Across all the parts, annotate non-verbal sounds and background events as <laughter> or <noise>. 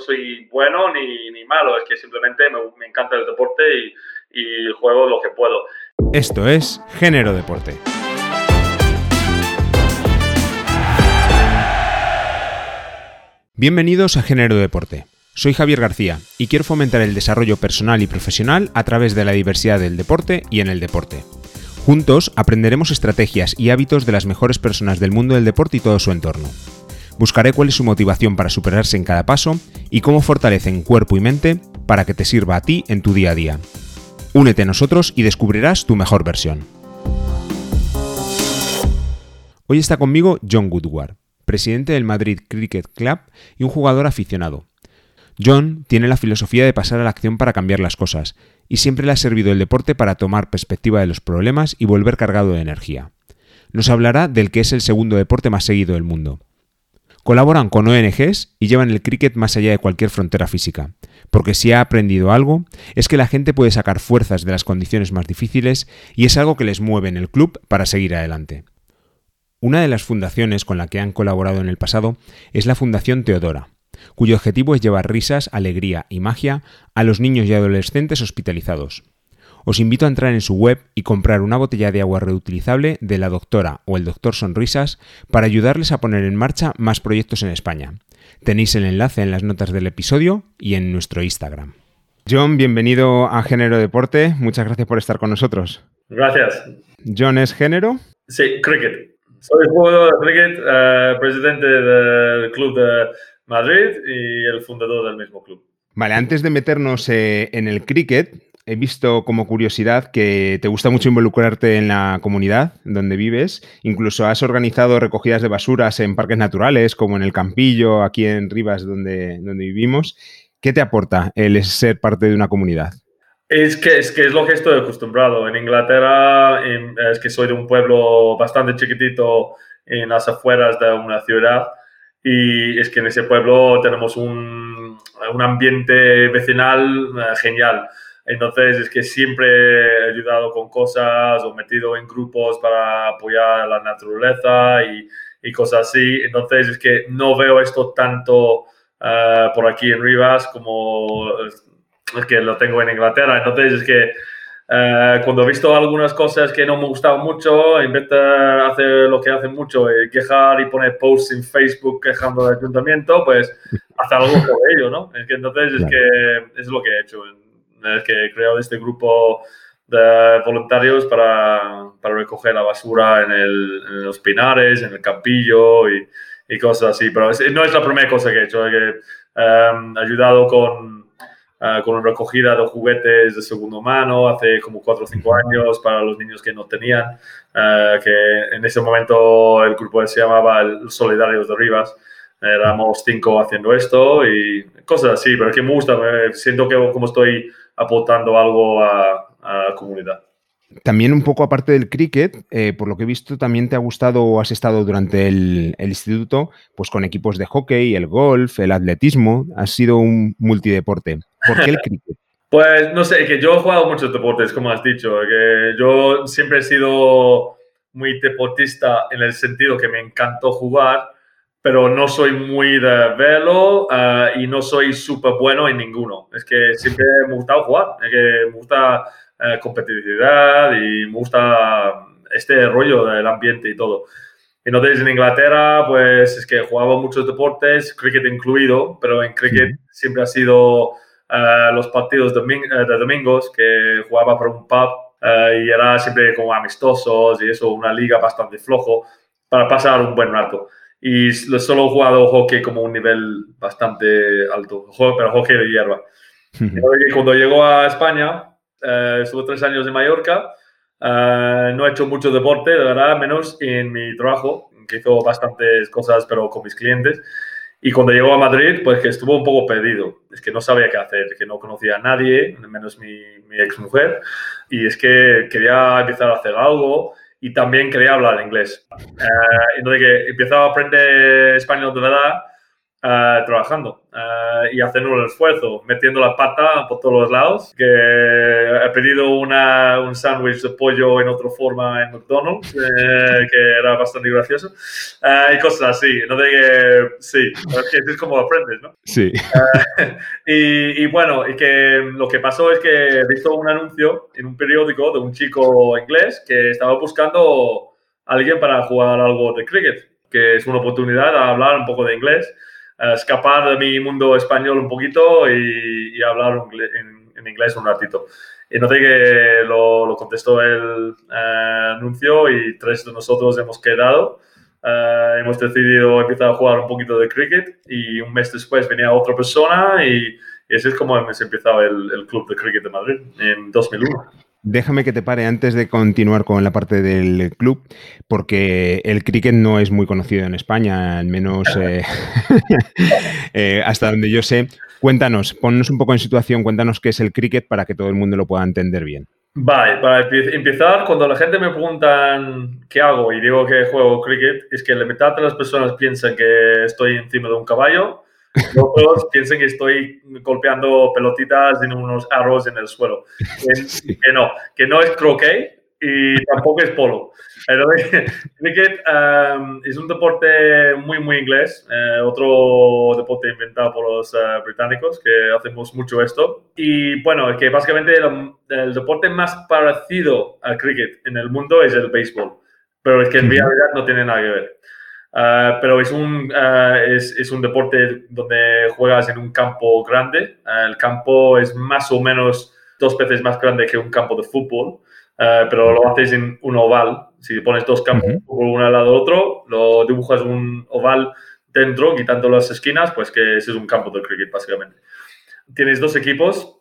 soy bueno ni, ni, malo, es que simplemente me, encanta el deporte y juego lo que puedo. Esto es Género Deporte. Bienvenidos a Género Deporte. Soy Javier García y quiero fomentar el desarrollo personal y profesional a través de la diversidad del deporte y en el deporte. Juntos aprenderemos estrategias y hábitos de las mejores personas del mundo del deporte y todo su entorno. Buscaré cuál es su motivación para superarse en cada paso y cómo fortalecen cuerpo y mente para que te sirva a ti en tu día a día. Únete a nosotros y descubrirás tu mejor versión. Hoy está conmigo John Woodward, presidente del Madrid Cricket Club y un jugador aficionado. John tiene la filosofía de pasar a la acción para cambiar las cosas, y siempre le ha servido el deporte para tomar perspectiva de los problemas y volver cargado de energía. Nos hablará del que es el segundo deporte más seguido del mundo. Colaboran con ONGs y llevan el cricket más allá de cualquier frontera física, porque si ha aprendido algo es que la gente puede sacar fuerzas de las condiciones más difíciles y es algo que les mueve en el club para seguir adelante. Una de las fundaciones con la que han colaborado en el pasado es la Fundación Teodora, cuyo objetivo es llevar risas, alegría y magia a los niños y adolescentes hospitalizados. Os invito a entrar en su web y comprar una botella de agua reutilizable de la doctora o el doctor Sonrisas para ayudarles a poner en marcha más proyectos en España. Tenéis el enlace en las notas del episodio y en nuestro Instagram. John, bienvenido a Género Deporte. Muchas gracias por estar con nosotros. Gracias. John es género. Sí, cricket. Soy jugador de cricket, eh, presidente del club de Madrid y el fundador del mismo club. Vale, antes de meternos eh, en el cricket, he visto como curiosidad que te gusta mucho involucrarte en la comunidad donde vives. Incluso has organizado recogidas de basuras en parques naturales, como en el Campillo, aquí en Rivas, donde, donde vivimos. ¿Qué te aporta el ser parte de una comunidad? Es que, es que es lo que estoy acostumbrado. En Inglaterra es que soy de un pueblo bastante chiquitito en las afueras de una ciudad y es que en ese pueblo tenemos un, un ambiente vecinal eh, genial. Entonces es que siempre he ayudado con cosas o metido en grupos para apoyar a la naturaleza y, y cosas así. Entonces es que no veo esto tanto uh, por aquí en Rivas como es que lo tengo en Inglaterra. Entonces es que uh, cuando he visto algunas cosas que no me gustaban mucho, en vez de hacer lo que hacen mucho, y quejar y poner posts en Facebook quejando del ayuntamiento, pues hacer algo por ello, ¿no? Es que entonces es que es lo que he hecho que he creado este grupo de voluntarios para, para recoger la basura en, el, en, los pinares, en el campillo y, y cosas así. Pero no es la primera cosa que he hecho. He um, ayudado con, uh, con recogida de juguetes de segunda mano hace como 4 o 5 años para los niños que no tenían. Uh, que en ese momento el grupo se llamaba el Solidarios de Rivas. Éramos cinco haciendo esto y cosas así, pero que me gusta, me siento que como estoy aportando algo a, la comunidad. También un poco aparte del cricket, eh, por lo que he visto, también te ha gustado o has estado durante el, instituto pues con equipos de hockey, el golf, el atletismo. Has sido un multideporte. ¿Por qué el <laughs> cricket? pues no sé, que yo he jugado muchos deportes, como has dicho. Que yo siempre he sido muy deportista en el sentido que me encantó jugar, pero no soy muy de verlo uh, y no soy súper bueno en ninguno. Es que siempre me gusta jugar, es que me gusta uh, competitividad y me gusta este rollo del ambiente y todo. Entonces en Inglaterra, pues es que jugaba muchos deportes, cricket incluido, pero en cricket siempre ha sido uh, los partidos de, de, domingos que jugaba por un pub y era siempre como amistosos y eso, una liga bastante flojo para pasar un buen rato y solo he jugado hockey como un nivel bastante alto, pero hockey de hierba. Cuando llegó a España, eh, estuve tres años en Mallorca, eh, no he hecho mucho deporte, de verdad, menos en mi trabajo, que hizo bastantes cosas, pero con mis clientes. Y cuando llegó a Madrid, pues que estuvo un poco perdido. Es que no sabía qué hacer, que no conocía a nadie, menos mi, mi ex mujer. Y es que quería empezar a hacer algo y también quería hablar inglés. Eh, entonces que empezaba a aprender español de verdad eh, trabajando eh, y haciendo un esfuerzo, metiendo la pata por todos los lados. Que he pedido una, un sándwich de pollo en otra forma en McDonald's, eh, <laughs> que era bastante gracioso, y cosas así. No de que, sí, es, como aprendes, ¿no? Sí. <laughs> y, y, bueno, y que lo que pasó es que he visto un anuncio en un periódico de un chico inglés que estaba buscando a alguien para jugar algo de cricket, que es una oportunidad a hablar un poco de inglés escapar de mi mundo español un poquito y, hablar en, inglés un ratito. Y noté que lo, contestó el eh, anuncio y tres de nosotros hemos quedado. Eh, hemos decidido empezar a jugar un poquito de cricket y un mes después venía otra persona y, y así es como hemos empezado el, el Club de Cricket de Madrid en 2001. Déjame que te pare antes de continuar con la parte del club, porque el cricket no es muy conocido en España, al menos eh, <laughs> eh, hasta donde yo sé. Cuéntanos, ponnos un poco en situación, cuéntanos qué es el cricket para que todo el mundo lo pueda entender bien. Vale, para empezar, cuando la gente me pregunta qué hago y digo que juego cricket, es que la mitad de las personas piensan que estoy encima de un caballo otros piensen que estoy golpeando pelotitas en unos arroz en el suelo. <laughs> Que, no, que no es croquet y tampoco es polo. <laughs> Cricket um, es un deporte muy, muy inglés. Eh, otro deporte inventado por los eh, británicos, que hacemos mucho esto. Y bueno, que básicamente el, deporte más parecido al cricket en el mundo es el béisbol. Pero es que en realidad no tiene nada que ver. Ah, pero es un, ah, es, es, un deporte donde juegas en un campo grande. Ah, el campo es más o menos dos veces más grande que un campo de fútbol, pero lo haces en un oval. Si pones dos campos uno al lado del otro, lo dibujas un oval dentro, quitando las esquinas, pues que ese es un campo de cricket, básicamente. Tienes dos equipos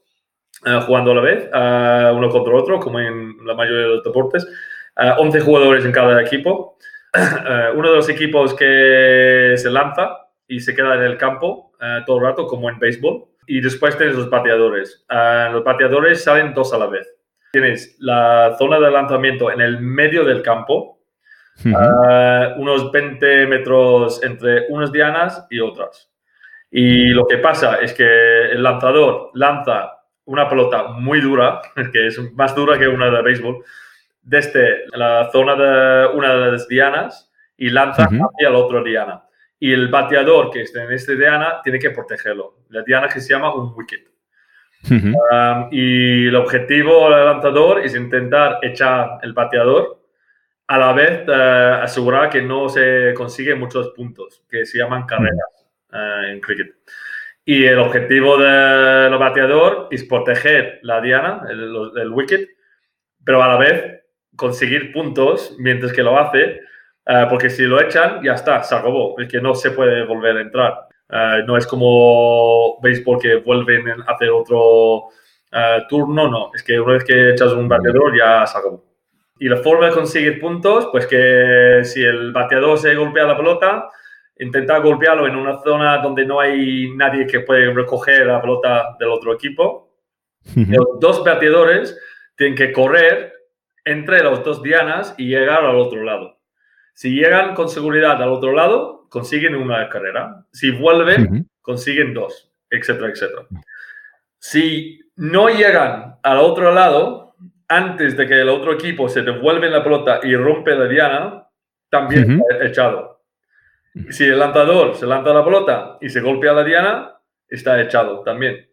jugando a la vez, uno contra otro, como en la mayoría de los deportes. 11 jugadores en cada equipo. Eh, uno de los equipos que se lanza y se queda en el campo eh, todo el rato, como en béisbol. Y después tienes los bateadores. Eh, los bateadores salen dos a la vez. Tienes la zona de lanzamiento en el medio del campo, unos 20 metros entre unas dianas y otras. Y lo que pasa es que el lanzador lanza una pelota muy dura, <laughs> que es más dura que una de béisbol, desde la zona de una de las dianas y lanza hacia la otra diana. Y el bateador que está en esta diana tiene que protegerlo. La diana que se llama un wicket. Um, y el objetivo del lanzador es intentar echar el bateador a la vez uh, asegurar que no se consigue muchos puntos, que se llaman carreras uh, en cricket. Y el objetivo del bateador es proteger la diana, el, el wicket, pero a la vez conseguir puntos mientras que lo hace, eh, porque si lo echan, ya está, se acabó, es que no se puede volver a entrar. Eh, no es como béisbol que vuelven a hacer otro eh, turno, no, es que una vez que echas un bateador ya se acabó. Y la forma de conseguir puntos, pues que si el bateador se golpea la pelota, intenta golpearlo en una zona donde no hay nadie que puede recoger la pelota del otro equipo. Los dos bateadores tienen que correr entre las dos dianas y llegar al otro lado. Si llegan con seguridad al otro lado, consiguen una carrera. Si vuelven, consiguen dos, etcétera, etcétera. Si no llegan al otro lado, antes de que el otro equipo se devuelve la pelota y rompe la diana, también está echado. Si el lanzador se lanza la pelota y se golpea la diana, está echado también.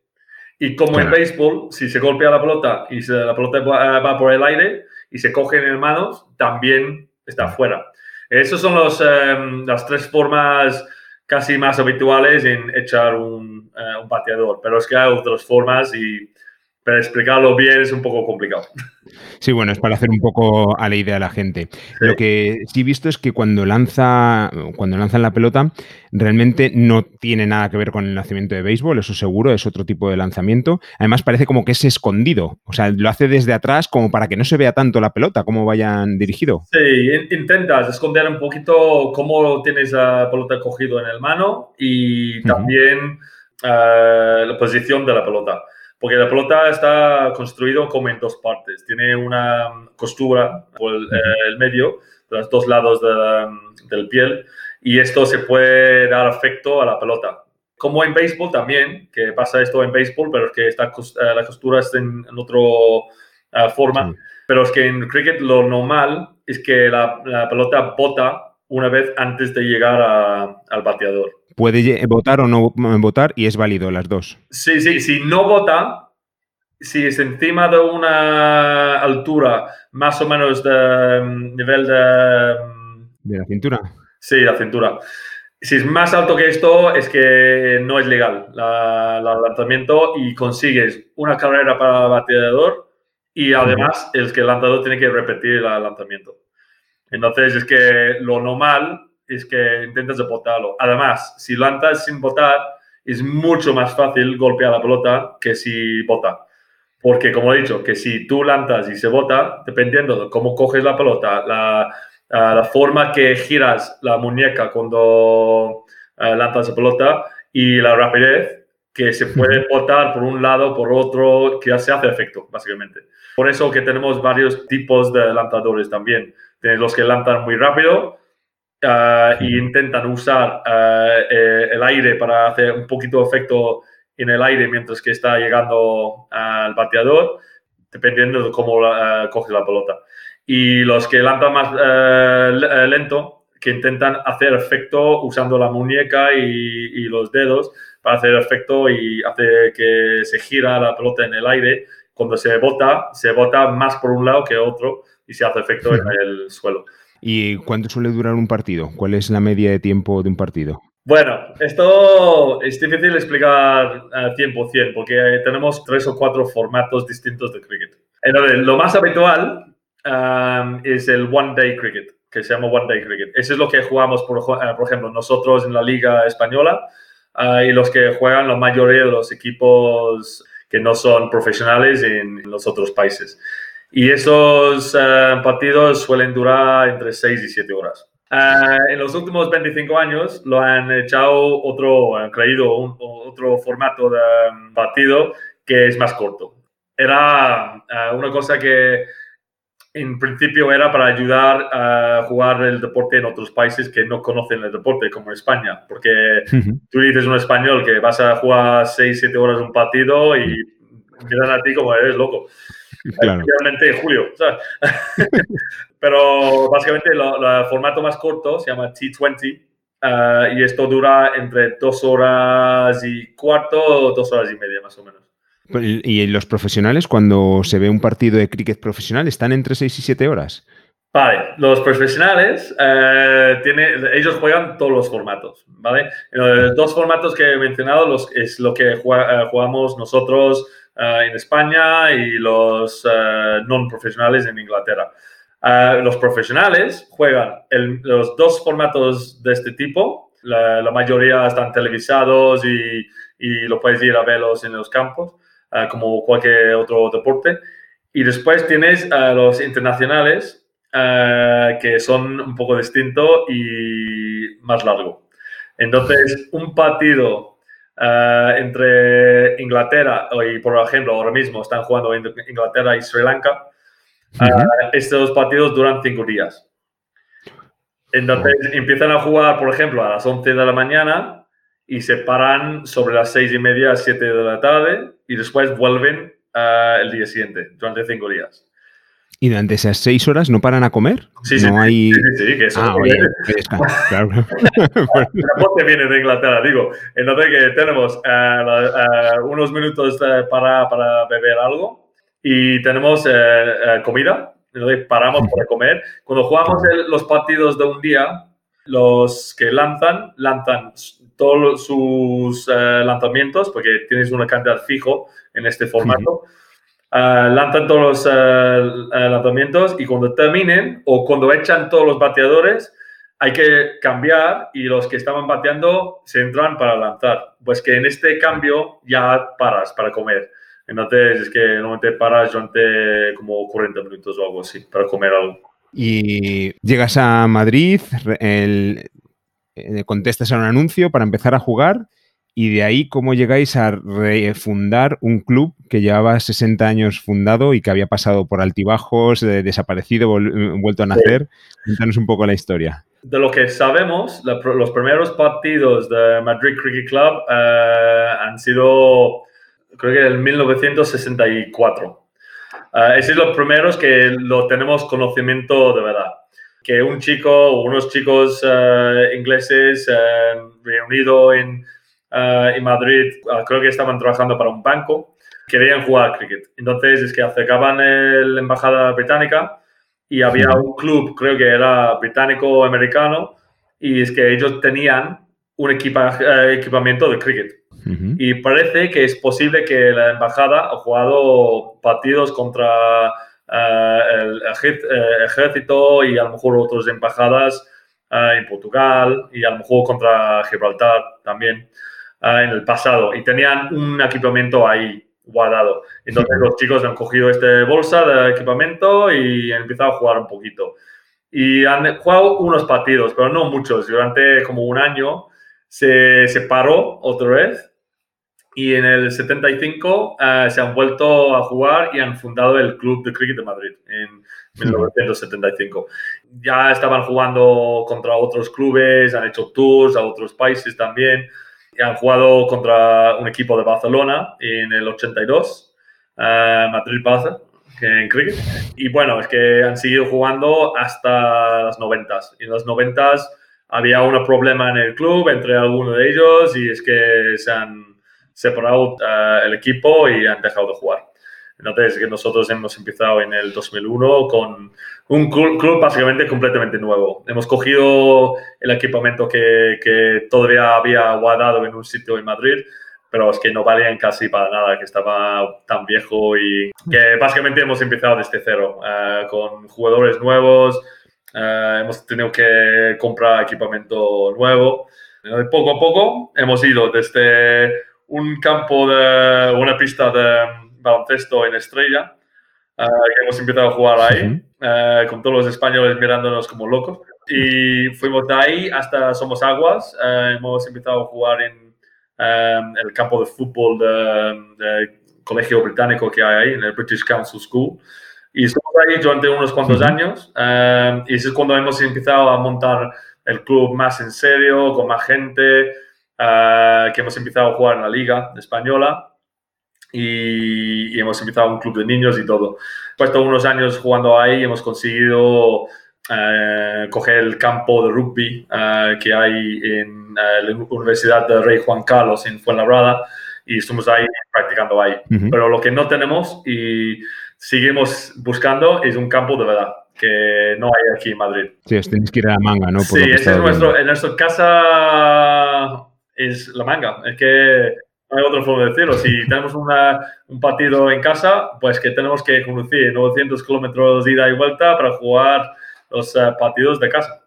Y como en béisbol, si se golpea la pelota y la pelota va, por el aire, y se cogen en manos, también está fuera. Esas son los, em, las tres formas casi más habituales en echar un, eh, un, pateador, pero es que hay otras formas y para explicarlo bien es un poco complicado. Sí, bueno, es para hacer un poco a la idea a la gente. Lo que sí he visto es que cuando lanza, cuando lanzan la pelota, realmente no tiene nada que ver con el nacimiento de béisbol, eso seguro, es otro tipo de lanzamiento. Además, parece como que es escondido. O sea, lo hace desde atrás como para que no se vea tanto la pelota, cómo vayan dirigido. Sí, intentas esconder un poquito cómo tienes la pelota cogido en el mano y también eh, la posición de la pelota porque la pelota está construido como en dos partes. Tiene una costura por el, eh, medio, de los dos lados del piel, y esto se puede dar efecto a la pelota. Como en béisbol también, que pasa esto en béisbol, pero es que está, eh, la costura es en, otra eh, forma. Pero es que en cricket lo normal es que la, la pelota bota una vez antes de llegar al bateador. Puede votar o no votar y es válido las dos. Sí, sí, si no vota, si es encima de una altura más o menos de mm, nivel de... Mm, de la cintura. Sí, la cintura. Si es más alto que esto, es que no es legal el lanzamiento y consigues una carrera para el bateador y además el que el lanzador tiene que repetir el lanzamiento. Entonces, es que lo normal es que intentas botarlo. Además, si lanzas sin botar, es mucho más fácil golpear la pelota que si bota. Porque, como he dicho, que si tú lanzas y se bota, dependiendo de cómo coges la pelota, la, la forma que giras la muñeca cuando uh, lanzas la pelota y la rapidez, que se puede botar por un lado, por otro, que ya se hace efecto, básicamente. Por eso que tenemos varios tipos de lanzadores también. Tienes los que lanzan muy rápido e intentan usar eh, el aire para hacer un poquito de efecto en el aire mientras que está llegando al bateador, dependiendo de cómo coge la pelota. Y los que lanzan más lento, que intentan hacer efecto usando la muñeca y, y, los dedos para hacer efecto y hacer que se gira la pelota en el aire. Cuando se bota, se bota más por un lado que otro y se hace efecto en el suelo. ¿Y cuánto suele durar un partido? ¿Cuál es la media de tiempo de un partido? Bueno, esto es difícil explicar al 100% porque tenemos tres o cuatro formatos distintos de cricket. Entonces, lo más habitual es el One Day Cricket, que se llama One Day Cricket. Ese es lo que jugamos, por, por ejemplo, nosotros en la Liga Española uh, y los que juegan la mayoría de los equipos que no son profesionales en los otros países. Y esos eh, partidos suelen durar entre 6 y 7 horas. Eh, en los últimos 25 años lo han echado otro, han creído un, otro formato de um, partido que es más corto. Era eh, una cosa que en principio era para ayudar a jugar el deporte en otros países que no conocen el deporte, como España, porque tú dices un español que vas a jugar 6, 7 horas un partido y miran a ti como eres loco. <laughs> Claro. julio. <laughs> Pero básicamente el formato más corto se llama T20 eh, y esto dura entre dos horas y cuarto o dos horas y media más o menos. ¿Y los profesionales, cuando se ve un partido de cricket profesional, están entre seis y siete horas? Vale, los profesionales, eh, tiene, ellos juegan todos los formatos, ¿vale? Los dos formatos que he mencionado los, es lo que eh, jugamos nosotros eh, en España y los uh, non profesionales en Inglaterra. Uh, los profesionales juegan los dos formatos de este tipo. La, mayoría están televisados y, y, lo puedes ir a verlos en los campos, como cualquier otro deporte. Y después tienes los internacionales, que son un poco distintos y más largo. Entonces, un partido eh, entre Inglaterra y, por ejemplo, ahora mismo están jugando Inglaterra y Sri Lanka. Eh, estos partidos duran cinco días. Entonces empiezan a jugar, por ejemplo, a las 11 de la mañana y se paran sobre las 6 y media, 7 de la tarde y después vuelven uh, el día siguiente, durante cinco días. ¿Y durante esas seis horas no paran a comer? Sí, sí, no hay... sí, sí, que eso ah, oye, <laughs> claro. El deporte viene de Inglaterra, digo. Entonces que tenemos uh, uh, unos minutos uh, para, para, beber algo y tenemos comida. Entonces paramos para comer. Cuando jugamos el, los partidos de un día, los que lanzan, lanzan todos sus lanzamientos, porque tienes una cantidad fijo en este formato. Ah, lanzan todos los uh, lanzamientos y cuando terminen o cuando echan todos los bateadores, hay que cambiar y los que estaban bateando se entran para lanzar. Pues que en este cambio ya paras para comer. Entonces es que normalmente paras durante como 40 minutos o algo así para comer algo. Y llegas a Madrid, el, contestas a un anuncio para empezar a jugar y de ahí cómo llegáis a refundar un club que llevaba 60 años fundado y que había pasado por altibajos, desaparecido, vuelto a nacer. Cuéntanos un poco la historia. De lo que sabemos, los primeros partidos de Madrid Cricket Club eh, han sido, creo que en 1964. Uh, esos son los primeros que lo tenemos conocimiento de verdad. Que un chico, unos chicos eh, ingleses eh, reunidos en, eh, en, Madrid, creo que estaban trabajando para un banco, querían jugar cricket. Entonces es que acercaban la embajada británica y había un club, creo que era británico-americano, y es que ellos tenían un equipa, equipamiento de cricket. Y parece que es posible que la embajada ha jugado partidos contra eh, el eh, ejército y a lo mejor otras embajadas eh, en Portugal y a lo mejor contra Gibraltar también en el pasado. Y tenían un equipamiento ahí guardado. Entonces los chicos han cogido esta bolsa de equipamiento y han empezado a jugar un poquito. Y han jugado unos partidos, pero no muchos. Durante como un año se, se paró otra vez y en el 75 eh, se han vuelto a jugar y han fundado el Club de Cricket de Madrid en 1975. Ya estaban jugando contra otros clubes, han hecho tours a otros países también. Han jugado contra un equipo de Barcelona en el 82, eh, Madrid-Barça, en cricket. Y bueno, es que han seguido jugando hasta las 90. Y en las 90 había un problema en el club entre algunos de ellos y es que se han separado uh, el equipo y han dejado de jugar. Entonces, que nosotros hemos empezado en el 2001 con un club, básicamente completamente nuevo. Hemos cogido el equipamiento que, que, todavía había guardado en un sitio en Madrid, pero es que no valían casi para nada, que estaba tan viejo y que básicamente hemos empezado desde cero, uh, con jugadores nuevos, uh, hemos tenido que comprar equipamiento nuevo. Poco a poco hemos ido desde un campo de una pista de baloncesto en Estrella, eh, que hemos empezado a jugar ahí, eh, con todos los españoles mirándonos como locos. Y fuimos de ahí hasta Somos Aguas, eh, hemos empezado a jugar en el campo de fútbol del colegio británico que hay ahí, en el British Council School. Y estuvimos ahí durante unos cuantos años, y eso es cuando hemos empezado a montar el club más en serio, con más gente, que hemos empezado a jugar en la Liga Española y, hemos empezado un club de niños y todo. Después de unos años jugando ahí, hemos conseguido eh, coger el campo de rugby eh, que hay en la Universidad de Rey Juan Carlos en Fuenlabrada y estamos ahí practicando ahí. Pero lo que no tenemos y seguimos buscando es un campo de verdad que no hay aquí en Madrid. Sí, os tenéis que ir a la manga, ¿no? sí, este es nuestro, en nuestra casa es la manga. Es que no hay otra forma de decirlo. Si tenemos un partido en casa, pues que tenemos que conducir 900 kilómetros de ida y vuelta para jugar los eh, partidos de casa.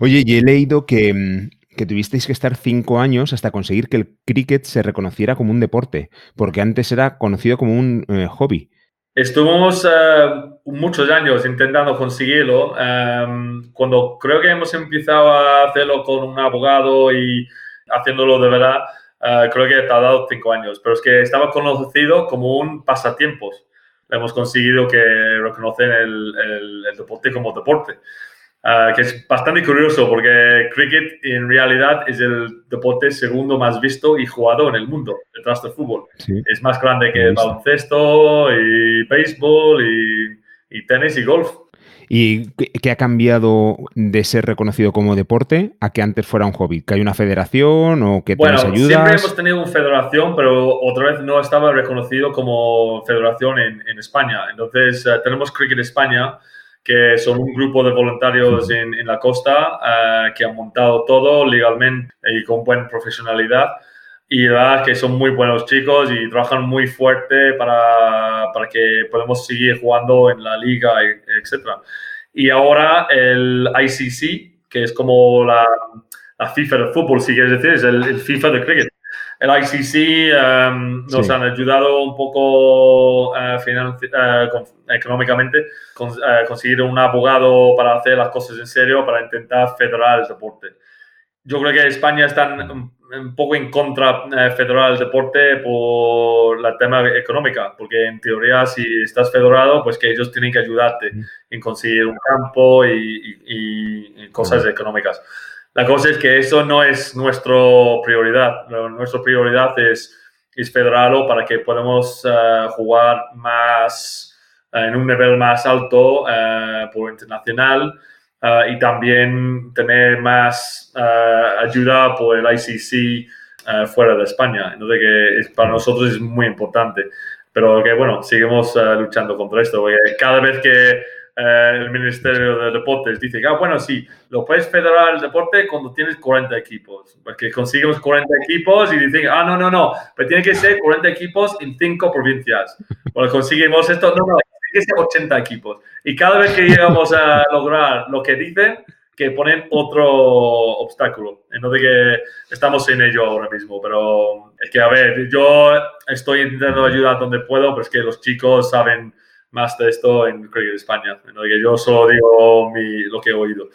Oye, y he leído que, mm, que tuvisteis que estar cinco años hasta conseguir que el cricket se reconociera como un deporte, porque antes era conocido como un eh, hobby. Estuvimos eh, muchos años intentando conseguirlo. cuando creo que hemos empezado a hacerlo con un abogado y haciéndolo de verdad, uh, creo que ha tardado cinco años, pero es que estaba conocido como un pasatiempos. Hemos conseguido que reconocen el, el, deporte como deporte, uh, que es bastante curioso porque cricket en realidad es el deporte segundo más visto y jugado en el mundo, detrás del fútbol. Es más grande que el baloncesto y béisbol y, y tenis y golf. ¿Y qué ha cambiado de ser reconocido como deporte a que antes fuera un hobby? ¿Que hay una federación o que bueno, ayudas? Siempre hemos tenido una federación, pero otra vez no estaba reconocido como federación en, España. Entonces, eh, tenemos Cricket España, que son un grupo de voluntarios en, la costa eh, que han montado todo legalmente y con buena profesionalidad. Y la verdad que son muy buenos chicos y trabajan muy fuerte para, para que podamos seguir jugando en la liga, etc. Y ahora el ICC, que es como la, la FIFA de fútbol, si quieres decir, es el, FIFA de cricket. El ICC em, nos han ayudado un poco uh, económicamente con, conseguir un abogado para hacer las cosas en serio, para intentar federar el deporte. Yo creo que España están un poco en contra eh, federal del deporte por la tema económica, porque en teoría si estás federado, pues que ellos tienen que ayudarte en conseguir un campo y, cosas económicas. La cosa es que eso no es nuestra prioridad. Nuestra prioridad es, es federarlo para que podamos eh, jugar más en un nivel más alto por internacional Ah, y también tener más ah, ayuda por el ICC ah, fuera de España. Entonces, que para nosotros es muy importante. Pero que bueno, seguimos luchando contra esto. Porque cada vez que el Ministerio de Deportes dice que, bueno, sí, lo puedes federar el deporte cuando tienes 40 equipos. Porque conseguimos 40 equipos y dicen, ah, no, no, no, pero tiene que ser 40 equipos en 5 provincias. Cuando conseguimos esto, no, no, que ser 80 equipos. Y cada vez que llegamos a lograr lo que dicen, que ponen otro obstáculo. Entonces que estamos en ello ahora mismo, pero es que, a ver, yo estoy intentando ayudar donde puedo, pero es que los chicos saben más de esto en Cricket España. Entonces que yo solo digo lo que he oído.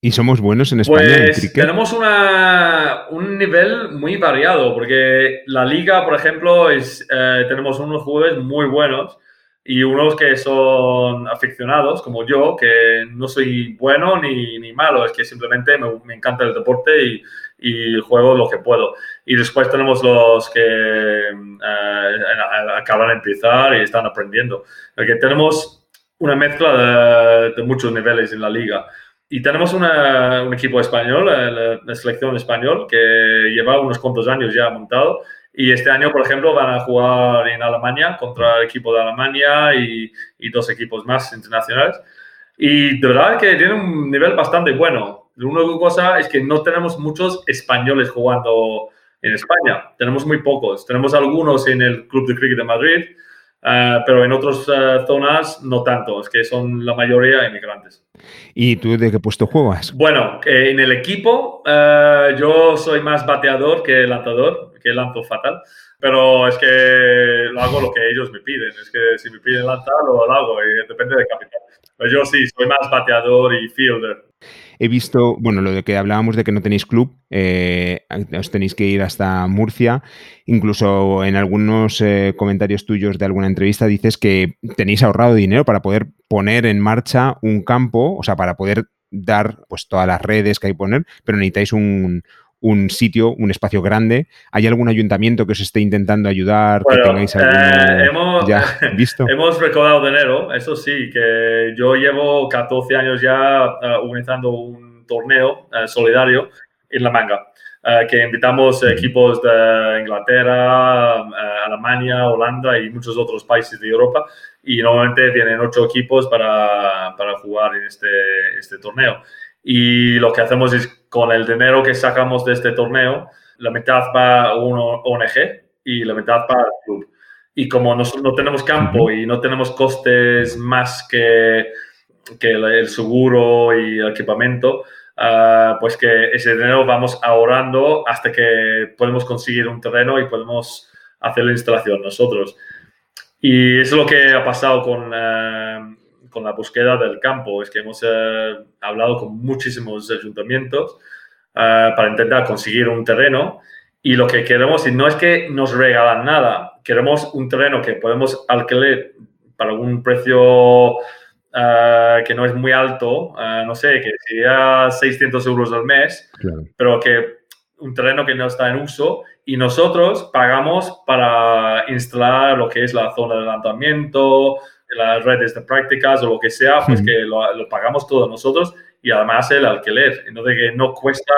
¿Y somos buenos en España pues, Tenemos una, un nivel muy variado, porque la liga, por ejemplo, es, eh, tenemos unos jugadores muy buenos, y unos que son aficionados, como yo, que no soy bueno ni, ni malo, es que simplemente me, me encanta el deporte y, y, juego lo que puedo. Y después tenemos los que eh, acaban de empezar y están aprendiendo. Porque tenemos una mezcla de, de muchos niveles en la liga. Y tenemos una, un equipo español, la, la selección español, que lleva unos cuantos años ya montado y este año, por ejemplo, van a jugar en Alemania contra el equipo de Alemania y, y dos equipos más internacionales. Y de verdad que tiene un nivel bastante bueno. La única cosa es que no tenemos muchos españoles jugando en España. Tenemos muy pocos. Tenemos algunos en el Club de Cricket de Madrid, uh, pero en otras uh, zonas no tanto. Es que son la mayoría inmigrantes. ¿Y tú de qué puesto juegas? Bueno, eh, en el equipo uh, yo soy más bateador que lanzador que lanzo fatal, pero es que lo hago lo que ellos me piden. Es que si me piden lanzar, lo hago y depende del capital. Pero yo sí, soy más bateador y fielder. He visto, bueno, lo de que hablábamos de que no tenéis club, eh, os tenéis que ir hasta Murcia. Incluso en algunos eh, comentarios tuyos de alguna entrevista dices que tenéis ahorrado dinero para poder poner en marcha un campo, o sea, para poder dar pues todas las redes que hay que poner, pero necesitáis un, un sitio, un espacio grande. ¿Hay algún ayuntamiento que os esté intentando ayudar? que tengáis eh, hemos, <laughs> ya <laughs> visto? hemos recaudado dinero, eso sí, que yo llevo 14 años ya uh, organizando un torneo uh, solidario en La Manga. Uh, que invitamos equipos de Inglaterra, Alemania, Holanda y muchos otros países de Europa y normalmente vienen ocho equipos para, para jugar en este, este torneo. Y lo que hacemos es con el dinero que sacamos de este torneo, la mitad va a una ONG y la mitad va al club. Y como no, no tenemos campo y no tenemos costes más que, que el seguro y el equipamiento, uh, pues que ese dinero vamos ahorrando hasta que podemos conseguir un terreno y podemos hacer la instalación nosotros. Y eso es lo que ha pasado con, uh, con la búsqueda del campo. Es que hemos eh, hablado con muchísimos ayuntamientos eh, para intentar conseguir un terreno. Y lo que queremos, y no es que nos regalan nada, queremos un terreno que podemos alquilar para un precio eh, que no es muy alto, no sé, que sería 600 euros al mes, pero que un terreno que no está en uso. Y nosotros pagamos para instalar lo que es la zona de lanzamiento, las redes de prácticas o lo que sea, pues que lo, pagamos todos nosotros y además el alquiler. Entonces que no cuesta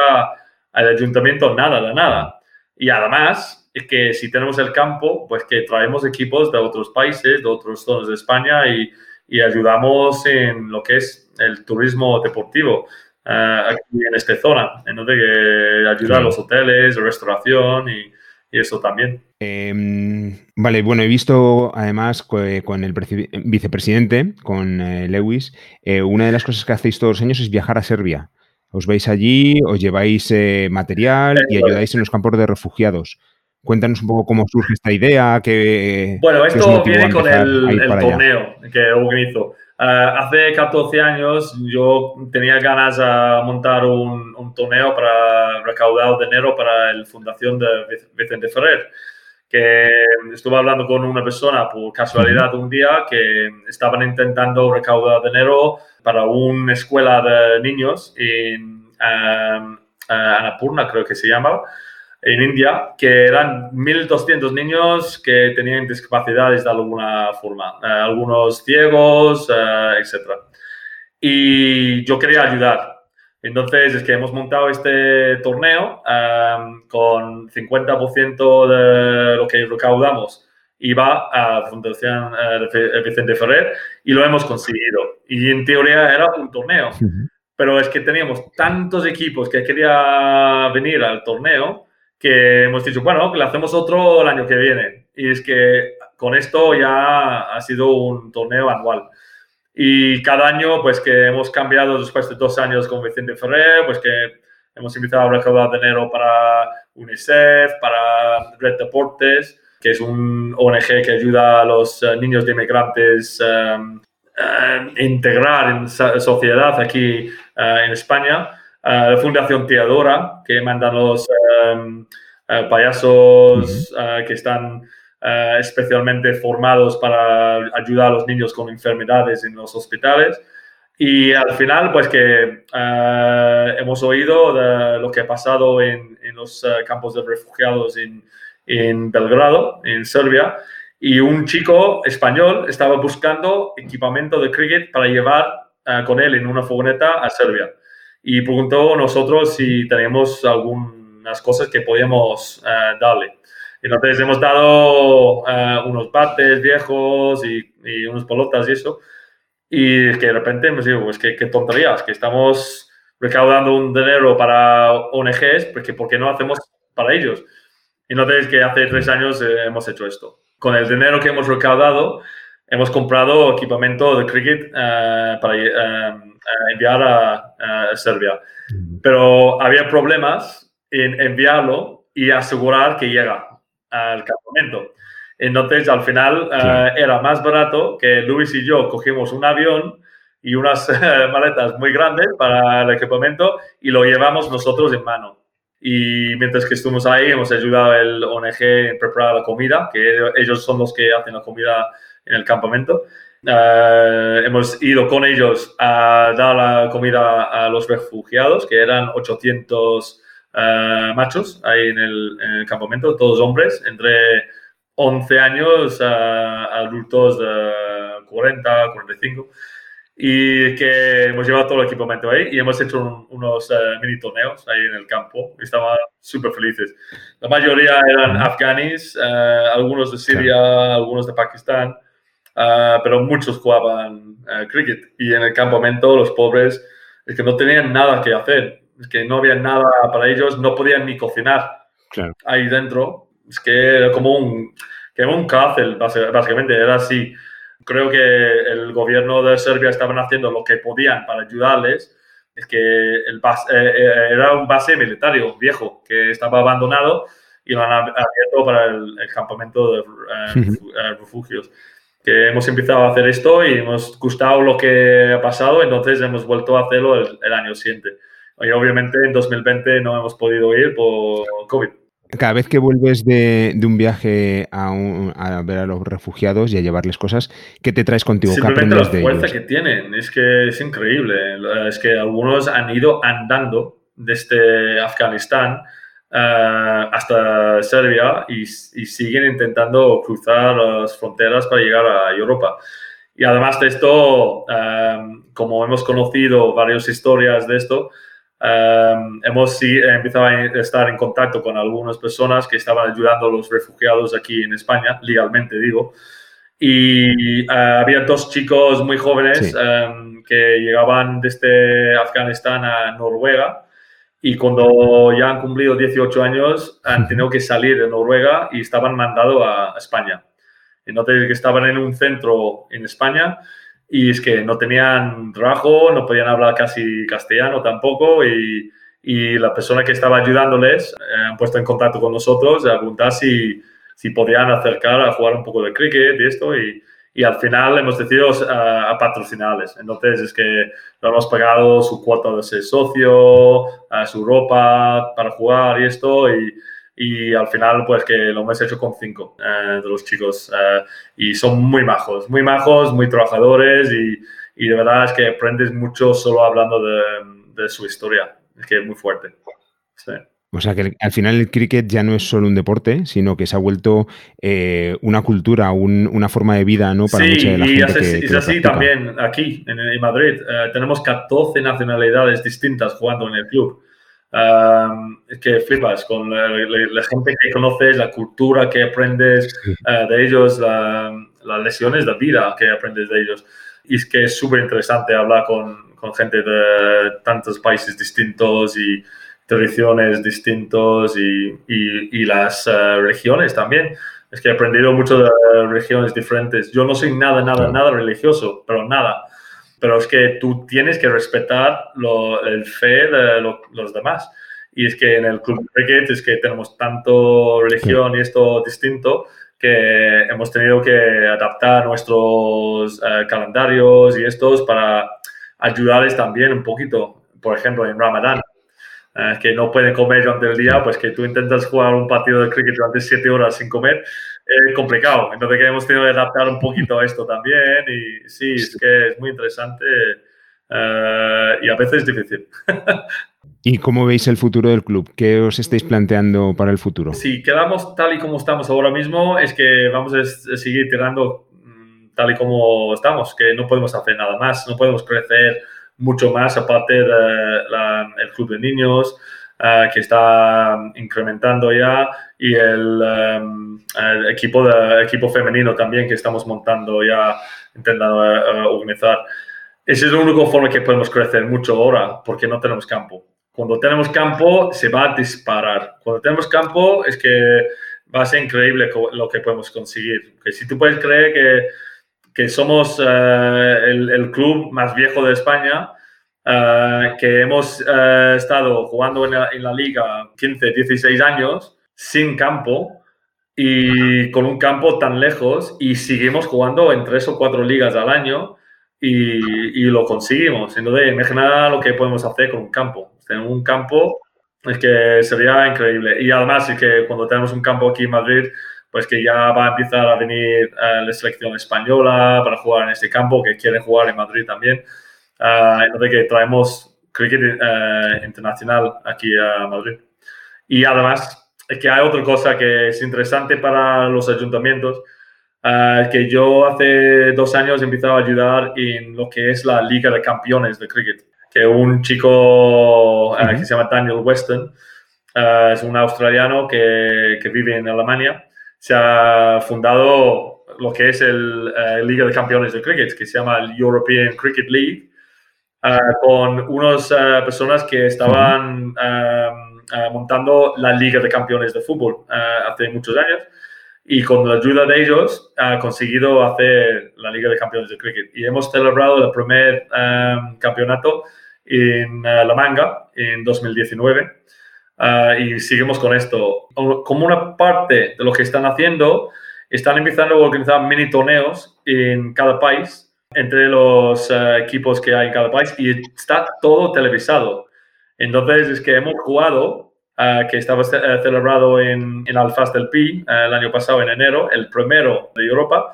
al ayuntamiento nada de nada. Y además es que si tenemos el campo, pues que traemos equipos de otros países, de otras zonas de España y, y ayudamos en lo que es el turismo deportivo uh, aquí en esta zona. Entonces que ayuda a los hoteles, restauración y, y eso también. Em, vale, bueno, he visto además con el vicepresidente, con eh, Lewis, eh, una de las cosas que hacéis todos los años es viajar a Serbia. Os vais allí, os lleváis eh, material y ayudáis en los campos de refugiados. Cuéntanos un poco cómo surge esta idea. Que, bueno, esto viene con el, torneo que organizo. hace 14 años yo tenía ganas de montar un, un, torneo para recaudar dinero para la fundación de Vicente Ferrer, que estuve hablando con una persona por casualidad un día que estaban intentando recaudar dinero para una escuela de niños en um, Anapurna, creo que se llama, en India, que eran 1.200 niños que tenían discapacidades de alguna forma, eh, algunos ciegos, eh, etc. Y yo quería ayudar. Entonces es que hemos montado este torneo em, con 50% de lo que recaudamos y va a Fundación eh, Vicente Ferrer y lo hemos conseguido. Y en teoría era un torneo, pero es que teníamos tantos equipos que quería venir al torneo que hemos dicho, bueno, que le hacemos otro el año que viene. Y es que con esto ya ha sido un torneo anual. Y cada año, pues que hemos cambiado después de dos años con Vicente Ferrer, pues que hemos invitado a recaudar dinero para UNICEF, para Red Deportes, que es un ONG que ayuda a los eh, niños de inmigrantes um, integrar en sociedad aquí eh, en España. la Fundación Teadora, que mandan los Em, eh, payasos que están eh, especialmente formados para ayudar a los niños con enfermedades en los hospitales. Y al final, pues que hemos oído de lo que ha pasado en, en los campos de refugiados en, en, Belgrado, en Serbia, y un chico español estaba buscando equipamiento de cricket para llevar con él en una furgoneta a Serbia. Y preguntó nosotros si teníamos algún unas cosas que podíamos darle. Entonces hemos dado eh, unos bates viejos y, y unos pelotas y eso. Y que de repente hemos dicho, pues qué, qué tonterías, que estamos recaudando un dinero para ONGs, porque ¿por qué no hacemos para ellos? Y Entonces que hace tres años eh, hemos hecho esto. Con el dinero que hemos recaudado, hemos comprado equipamiento de cricket para enviar a, a Serbia. Pero había problemas en enviarlo y asegurar que llega al campamento. Entonces, al final eh, era más barato que Luis y yo cogimos un avión y unas <laughs> maletas muy grandes para el equipamiento y lo llevamos nosotros en mano. Y mientras que estuvimos ahí, hemos ayudado al ONG en preparar la comida, que ellos son los que hacen la comida en el campamento. Eh, hemos ido con ellos a dar la comida a los refugiados, que eran 800 machos ahí en el, campamento, todos hombres, entre 11 años a adultos de 40, 45 y que hemos llevado todo el equipamiento ahí y hemos hecho unos eh, mini torneos ahí en el campo. Y estaban súper felices. La mayoría eran afganis, eh, algunos de Siria, algunos de Pakistán, pero muchos jugaban cricket. Y en el campamento los pobres es que no tenían nada que hacer es que no había nada para ellos, no podían ni cocinar ahí dentro. Es que era como un, que un cárcel, básicamente, era así. Creo que el gobierno de Serbia estaban haciendo lo que podían para ayudarles. Es que el eh, eh, era un base militar viejo que estaba abandonado y lo han abierto para el, campamento de eh, refugios. Que hemos empezado a hacer esto y hemos gustado lo que ha pasado, entonces hemos vuelto a hacerlo el año siguiente. Y obviamente en 2020 no hemos podido ir por COVID. Cada vez que vuelves de, un viaje a, ver a los refugiados y a llevarles cosas, ¿qué te traes contigo? Simplemente la fuerza que tienen, es que es increíble. Es que algunos han ido andando desde Afganistán eh, hasta Serbia y, siguen intentando cruzar las fronteras para llegar a Europa. Y además de esto, eh, como hemos conocido varias historias de esto, Em, hemos sí, empezado a estar en contacto con algunas personas que estaban ayudando a los refugiados aquí en España, legalmente digo, y uh, había dos chicos muy jóvenes em, que llegaban desde Afganistán a Noruega y cuando ya han cumplido 18 años han tenido que salir de Noruega y estaban mandados a España. Entonces, que estaban en un centro en España y es que no tenían trabajo, no podían hablar casi castellano tampoco y, y la persona que estaba ayudándoles eh, han puesto en contacto con nosotros a preguntar si, si podían acercar a jugar un poco de cricket y esto y, y al final hemos decidido a patrocinarles. Entonces es que lo hemos pagado su cuota de ser socio, a su ropa para jugar y esto y, y al final pues que lo hemos hecho con cinco de los chicos y son muy majos, muy majos, muy trabajadores y, y, de verdad es que aprendes mucho solo hablando de, de su historia, es que es muy fuerte. Sí. O sea que al final el cricket ya no es solo un deporte, sino que se ha vuelto eh, una cultura, un, una forma de vida, ¿no? Para mucha de la y gente es, es así también aquí en, en Madrid. Uh, tenemos 14 nacionalidades distintas jugando en el club. Uh, que flipas con la, la, la, gente que conoces, la cultura que aprendes uh, de ellos, la, las lesiones de vida que aprendes de ellos. Y es que es súper interesante hablar con, con gente de tantos países distintos y tradiciones distintos y, y, y las uh, regiones también. Es que he aprendido mucho de regiones diferentes. Yo no soy nada, nada, nada religioso, pero nada. Pero es que tú tienes que respetar lo, el fe de lo, los demás. Y es que en el club de cricket es que tenemos tanto religión y esto distinto que hemos tenido que adaptar nuestros uh, calendarios y estos para ayudarles también un poquito. Por ejemplo, en Ramadán eh, que no pueden comer durante el día, pues que tú intentas jugar un partido de cricket durante siete horas sin comer, es complicado. Entonces que hemos tenido que adaptar un poquito a esto también y sí, es que es muy interesante uh, y a veces difícil. <laughs> ¿Y cómo veis el futuro del club? ¿Qué os estáis planteando para el futuro? Si quedamos tal y como estamos ahora mismo, es que vamos a seguir tirando mm, tal y como estamos, que no podemos hacer nada más, no podemos crecer mucho más, aparte del club de niños, uh, que está incrementando ya, y el, el, equipo, equipo femenino también que estamos montando ya, intentando uh, organizar. Esa es la única forma que podemos crecer mucho ahora, porque no tenemos campo. Cuando tenemos campo, se va a disparar. Cuando tenemos campo, es que va a ser increíble lo que podemos conseguir. Que si tú puedes creer que que somos el, club más viejo de España, uh, que hemos uh, estado jugando en la, en la, liga 15, 16 años sin campo y con un campo tan lejos y seguimos jugando en tres o cuatro ligas al año y, y lo conseguimos. Entonces, imagina lo que podemos hacer con un campo. Tener un campo es que sería increíble. Y además, es que cuando tenemos un campo aquí en Madrid, pues que ya va a empezar a venir uh, la selección española para jugar en este campo, que quieren jugar en Madrid también. Uh, entonces que traemos cricket uh, internacional aquí a Madrid. Y además, es que hay otra cosa que es interesante para los ayuntamientos, que yo hace dos años he empezado a ayudar en lo que es la Liga de Campeones de Cricket, que un chico -huh. que se llama Daniel Weston, es un australiano que, que vive en Alemania, se ha fundado lo que es el uh, Liga de Campeones de Cricket, que se llama el European Cricket League, uh, con unas uh, personas que estaban montando la Liga de Campeones de Fútbol hace muchos años y con la ayuda de ellos ha conseguido hacer la Liga de Campeones de Cricket. Y hemos celebrado el primer um, campeonato en La Manga en 2019 Uh, y seguimos con esto. Como una parte de lo que están haciendo, están empezando a organizar mini torneos en cada país, entre los uh, equipos que hay en cada país, y está todo televisado. Entonces, es que hemos jugado, uh, que estaba celebrado en, en Alfaz del Pi el año pasado, en enero, el primero de Europa,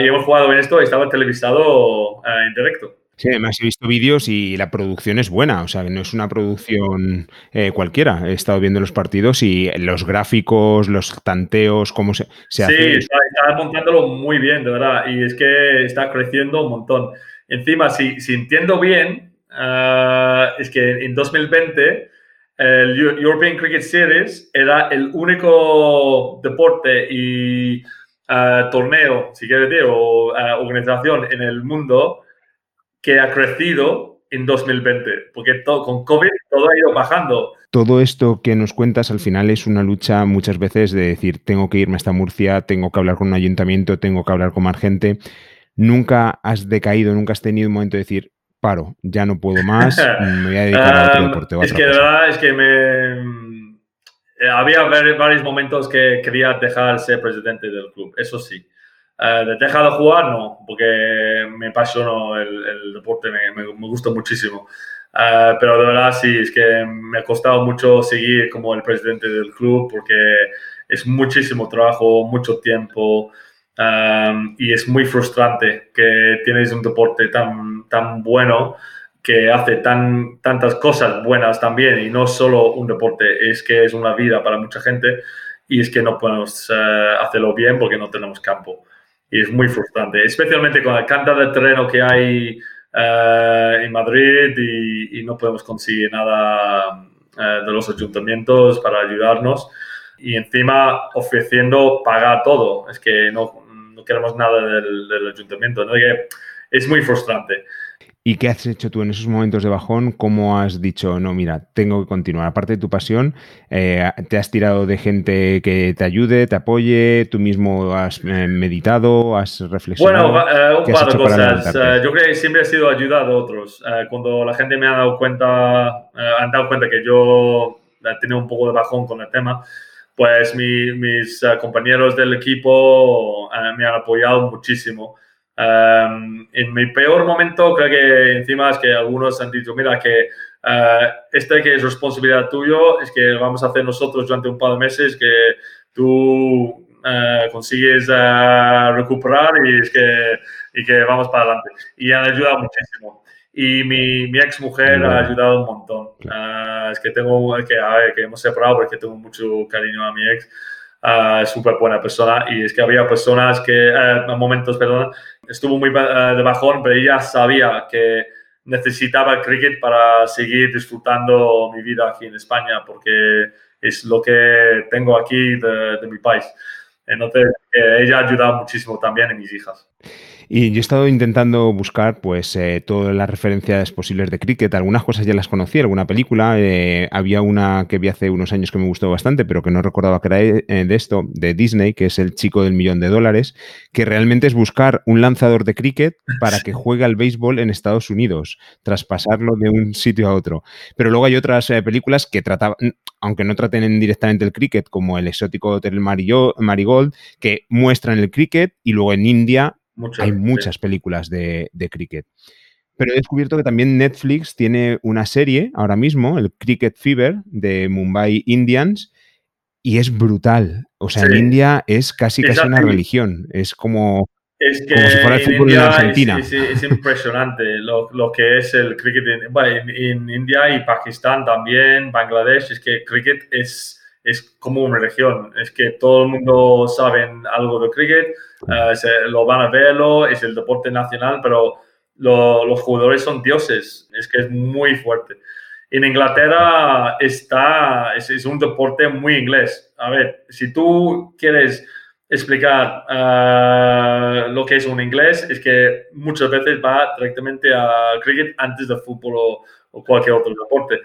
y hemos jugado en esto, estaba televisado en directo. Sí, además he visto vídeos y la producción es buena, o sea, no es una producción eh, cualquiera. He estado viendo los partidos y los gráficos, los tanteos, cómo se, se sí, hace. Sí, está, está, montándolo muy bien, de verdad, y es que está creciendo un montón. Encima, si, si entiendo bien, uh, es que en 2020 el European Cricket Series era el único deporte y uh, torneo, si quieres decir, o uh, organización en el mundo que ha crecido en 2020, porque todo, con COVID todo ha ido bajando. Todo esto que nos cuentas al final es una lucha muchas veces de decir, tengo que irme hasta Murcia, tengo que hablar con un ayuntamiento, tengo que hablar con más gente. Nunca has decaído, nunca has tenido un momento de decir, paro, ya no puedo más, <laughs> me voy a dedicar a otro deporte. A es que de verdad es que me... Había varios momentos que quería dejar ser presidente del club, eso sí. Uh, de dejar de jugar, no, porque me apasionó el, el deporte, me, me, me, gusta muchísimo. Uh, pero de verdad sí, es que me ha costado mucho seguir como el presidente del club porque es muchísimo trabajo, mucho tiempo um, y es muy frustrante que tienes un deporte tan, tan bueno que hace tan, tantas cosas buenas también y no solo un deporte, es que es una vida para mucha gente y es que no podemos uh, hacerlo bien porque no tenemos campo. Y es muy frustrante, especialmente con la cantidad de terreno que hay uh, en Madrid y, no podemos conseguir nada uh, de los ayuntamientos para ayudarnos y encima ofreciendo pagar todo. Es que no, no queremos nada del, del ayuntamiento. ¿no? es muy frustrante. ¿Y qué has hecho tú en esos momentos de bajón? ¿Cómo has dicho, no, mira, tengo que continuar? Aparte de tu pasión, eh, ¿te has tirado de gente que te ayude, te apoye? ¿Tú mismo has eh, meditado, has reflexionado? Bueno, uh, un par de cosas. Uh, yo creo que siempre he sido ayudado a otros. Uh, cuando la gente me ha dado cuenta, han dado cuenta que yo tenido un poco de bajón con el tema, pues mi, mis compañeros del equipo me han apoyado muchísimo. Um, en mi peor momento, creo que encima es que algunos han dicho, mira, que uh, este que es responsabilidad tuyo, es que vamos a hacer nosotros durante un par de meses, que tú uh, consigues uh, recuperar y es que, y que vamos para adelante. Y han ayudado muchísimo. Y mi, mi ex mujer ha ayudado un montón. es que tengo, que, a ver, que hemos separado porque tengo mucho cariño a mi ex. Uh, súper buena persona y es que había personas que, uh, momentos, perdón, estuvo muy uh, de bajón, pero ella sabía que necesitaba cricket para seguir disfrutando mi vida aquí en España, porque es lo que tengo aquí de, de mi país. Entonces, ella ha ayudado muchísimo también en mis hijas. Y yo he estado intentando buscar pues eh, todas las referencias posibles de cricket. Algunas cosas ya las conocí, alguna película. Eh, había una que vi hace unos años que me gustó bastante, pero que no recordaba que era eh, de esto, de Disney, que es el chico del millón de dólares, que realmente es buscar un lanzador de cricket para que juegue al béisbol en Estados Unidos, traspasarlo de un sitio a otro. Pero luego hay otras películas que trataban, aunque no traten directamente el cricket, como el exótico Hotel Marigold, que muestran el cricket y luego en India Muchas, hay muchas películas de, de, cricket. Pero he descubierto que también Netflix tiene una serie ahora mismo, el Cricket Fever, de Mumbai Indians, y es brutal. O sea, sí. en India es casi casi una religión. Es como, es que como si fuera el fútbol India en Argentina. Es, es, es impresionante lo, lo, que es el cricket en, bueno, en, en, India y Pakistán también, Bangladesh. Es que cricket es es como una religión, es que todo el mundo sabe algo de cricket, uh, se, lo van a verlo, es el deporte nacional, pero lo, los jugadores son dioses, es que es muy fuerte. En Inglaterra está, es, es, un deporte muy inglés. A ver, si tú quieres explicar uh, lo que es un inglés, es que muchas veces va directamente a cricket antes de fútbol o, o cualquier otro deporte.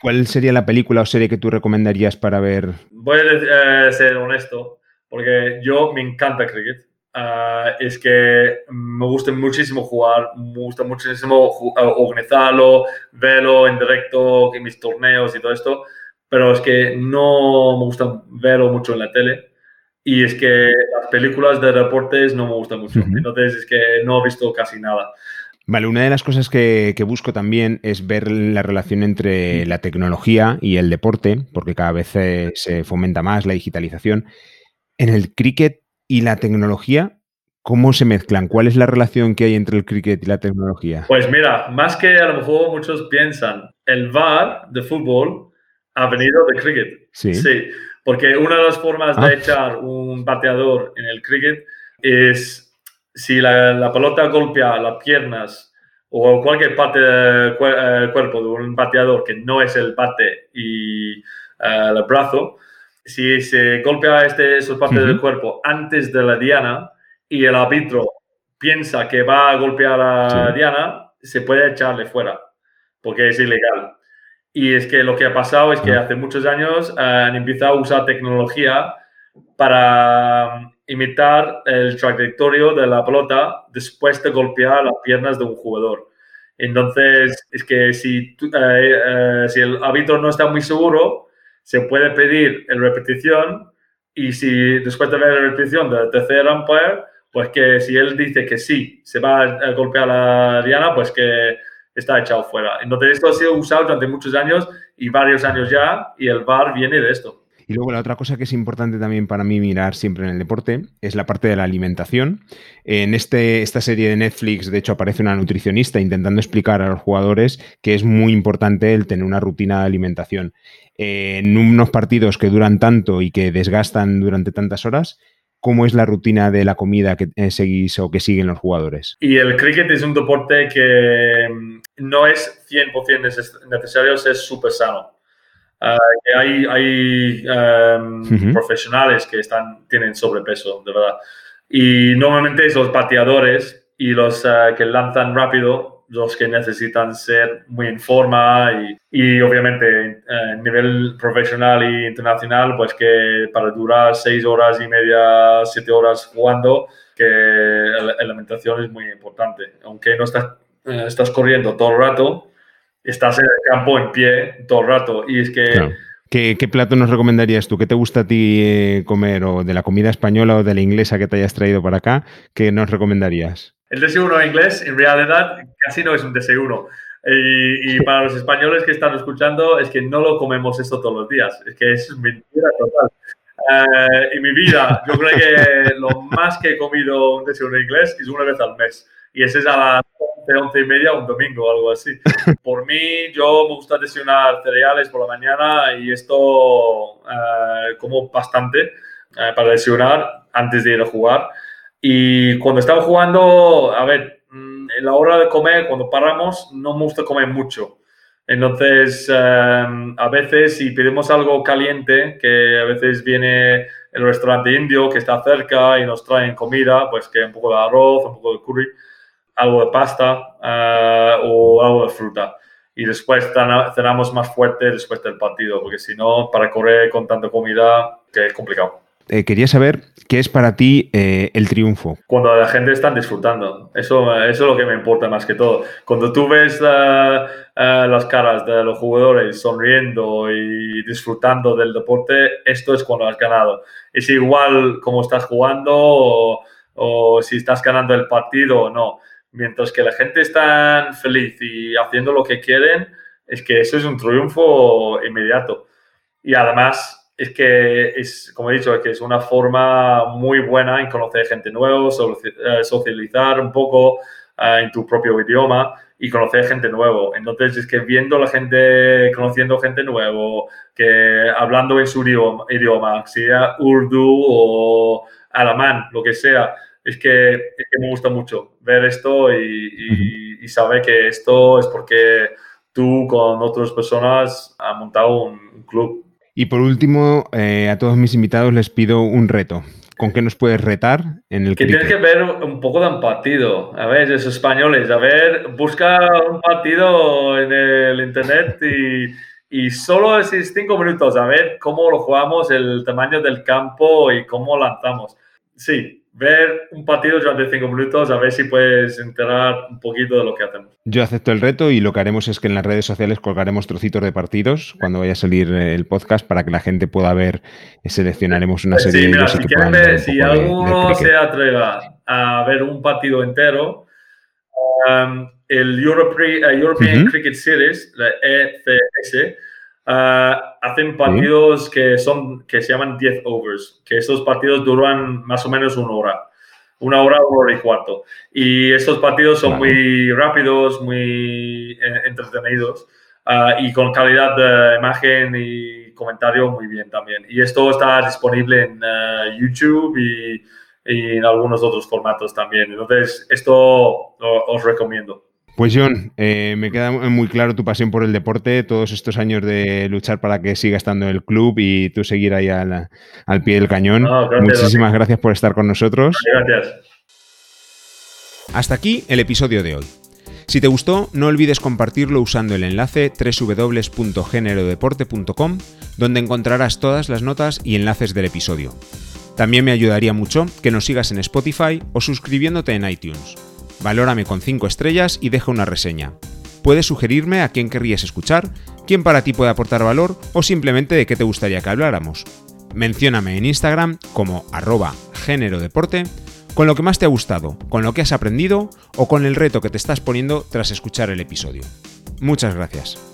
¿Cuál sería la película o serie que tú recomendarías para ver? Voy a eh, ser honesto, porque yo me encanta cricket. Uh, es que me gusta muchísimo jugar, me gusta muchísimo organizarlo, verlo en directo, en mis torneos y todo esto, pero es que no me gusta verlo mucho en la tele. Y es que las películas de deportes no me gustan mucho. Uh -huh. Entonces es que no he visto casi nada. Vale, una de las cosas que, que, busco también es ver la relación entre la tecnología y el deporte, porque cada vez se, se fomenta más la digitalización. En el cricket y la tecnología, ¿cómo se mezclan? ¿Cuál es la relación que hay entre el cricket y la tecnología? Pues mira, más que a lo mejor muchos piensan, el VAR de fútbol ha venido de cricket. Sí. Sí, porque una de las formas ah. de echar un bateador en el cricket es si la, la, pelota golpea las piernas o cualquier parte del eh, cuerpo de un bateador que no es el bate y uh, el brazo, si se golpea este, uh -huh. del cuerpo antes de la diana y el árbitro piensa que va a golpear a sí. diana, se puede echarle fuera porque es ilegal. Y es que lo que ha pasado es que hace muchos años uh, han empezado a usar tecnología para imitar el trayectorio de la pelota después de golpear las piernas de un jugador. Entonces, es que si, eh, eh, si el árbitro no está muy seguro, se puede pedir el repetición y si después de ver la repetición del tercer umpire pues que si él dice que sí, se va a golpear a la diana, pues que está echado fuera. Entonces, esto ha sido usado durante muchos años y varios años ya, y el VAR viene de esto. Y luego la otra cosa que es importante también para mí mirar siempre en el deporte es la parte de la alimentación. En este, esta serie de Netflix, de hecho, aparece una nutricionista intentando explicar a los jugadores que es muy importante el tener una rutina de alimentación. En unos partidos que duran tanto y que desgastan durante tantas horas, ¿cómo es la rutina de la comida que eh, seguís o que siguen los jugadores? Y el cricket es un deporte que mm, no es 100% necesario ser súper sano. Ah, hay, hay em, profesionales que están, tienen sobrepeso, de verdad. Y normalmente es los pateadores y los eh, que lanzan rápido los que necesitan ser muy en forma y, y obviamente a nivel profesional e internacional, pues que para durar seis horas y media, siete horas jugando, que la alimentación es muy importante. Aunque no estás, eh, estás corriendo todo el rato, estás en el campo en pie todo el rato. Y es que... ¿Qué, plato nos recomendarías tú? ¿Qué te gusta a ti eh, comer? ¿O de la comida española o de la inglesa que te hayas traído para acá? ¿Qué nos recomendarías? El desayuno inglés, en realidad, casi no es un desayuno. Y, y, para los españoles que están escuchando, es que no lo comemos esto todos los días. Es que es mentira total. Eh, en mi vida, yo creo que lo más que he comido un desayuno inglés es una vez al mes. Y ese es a las 11, 11 y media, un domingo o algo así. <laughs> Por mí, yo me gusta desayunar cereales por la mañana y esto eh, como bastante eh, para desayunar antes de ir a jugar. Y cuando estaba jugando, a ver, mm, en la hora de comer, cuando paramos, no me gusta comer mucho. Entonces, em, a veces si pedimos algo caliente, que a veces viene el restaurante indio que está cerca y nos traen comida, pues que un poco de arroz, un poco de curry, algo de pasta eh, o algo de fruta. Y después cenamos más fuerte después del partido, porque si no, para correr con tanta comida, que es complicado. Eh, quería saber qué es para ti eh, el triunfo. Cuando la gente está disfrutando. Eso, eso es lo que me importa más que todo. Cuando tú ves las caras de los jugadores sonriendo y disfrutando del deporte, esto es cuando has ganado. Es igual como estás jugando o, o si estás ganando el partido o no mientras que la gente está feliz y haciendo lo que quieren, es que eso es un triunfo inmediato. Y además es que es, como he dicho, que es una forma muy buena en conocer gente nueva, eh, socializar un poco eh, en tu propio idioma y conocer gente nueva. Entonces es que viendo la gente, conociendo gente nueva, que hablando en su idioma, idioma sea urdu o alemán, lo que sea, es que, me gusta mucho ver esto y, saber que esto es porque tú con otras personas has montado un, club. Y por último, eh, a todos mis invitados les pido un reto. ¿Con qué nos puedes retar en el Que tienes que ver un poco de un partido. A ver, esos españoles, a ver, busca un partido en el internet y, y solo esos cinco minutos, a ver cómo lo jugamos, el tamaño del campo y cómo lanzamos. Sí, ver un partido durante cinco minutos, a ver si puedes enterar un poquito de lo que hacemos. Yo acepto el reto y lo que haremos es que en las redes sociales colgaremos trocitos de partidos cuando vaya a salir el podcast para que la gente pueda ver, seleccionaremos una serie de si, ver, si alguno se atreva a ver un partido entero, um, el European Cricket Series, la ECS, Ah, hacen partidos que, son, que se llaman 10 overs, que esos partidos duran más o menos una hora. Una hora, una hora y cuarto. Y esos partidos son muy rápidos, muy entretenidos ah, y con calidad de imagen y comentario muy bien también. Y esto está disponible en eh, YouTube y, y, en algunos otros formatos también. Entonces, esto os recomiendo. Pues John, eh, me queda muy claro tu pasión por el deporte, todos estos años de luchar para que siga estando en el club y tú seguir ahí al, pie del cañón. Muchísimas gracias por estar con nosotros. Gracias. Hasta aquí el episodio de hoy. Si te gustó, no olvides compartirlo usando el enlace www.generodeporte.com, donde encontrarás todas las notas y enlaces del episodio. También me ayudaría mucho que nos sigas en Spotify o suscribiéndote en iTunes valórame con 5 estrellas y deja una reseña. Puedes sugerirme a quién querrías escuchar, quién para ti puede aportar valor o simplemente de qué te gustaría que habláramos. Mencióname en Instagram como arroba género deporte con lo que más te ha gustado, con lo que has aprendido o con el reto que te estás poniendo tras escuchar el episodio. Muchas gracias.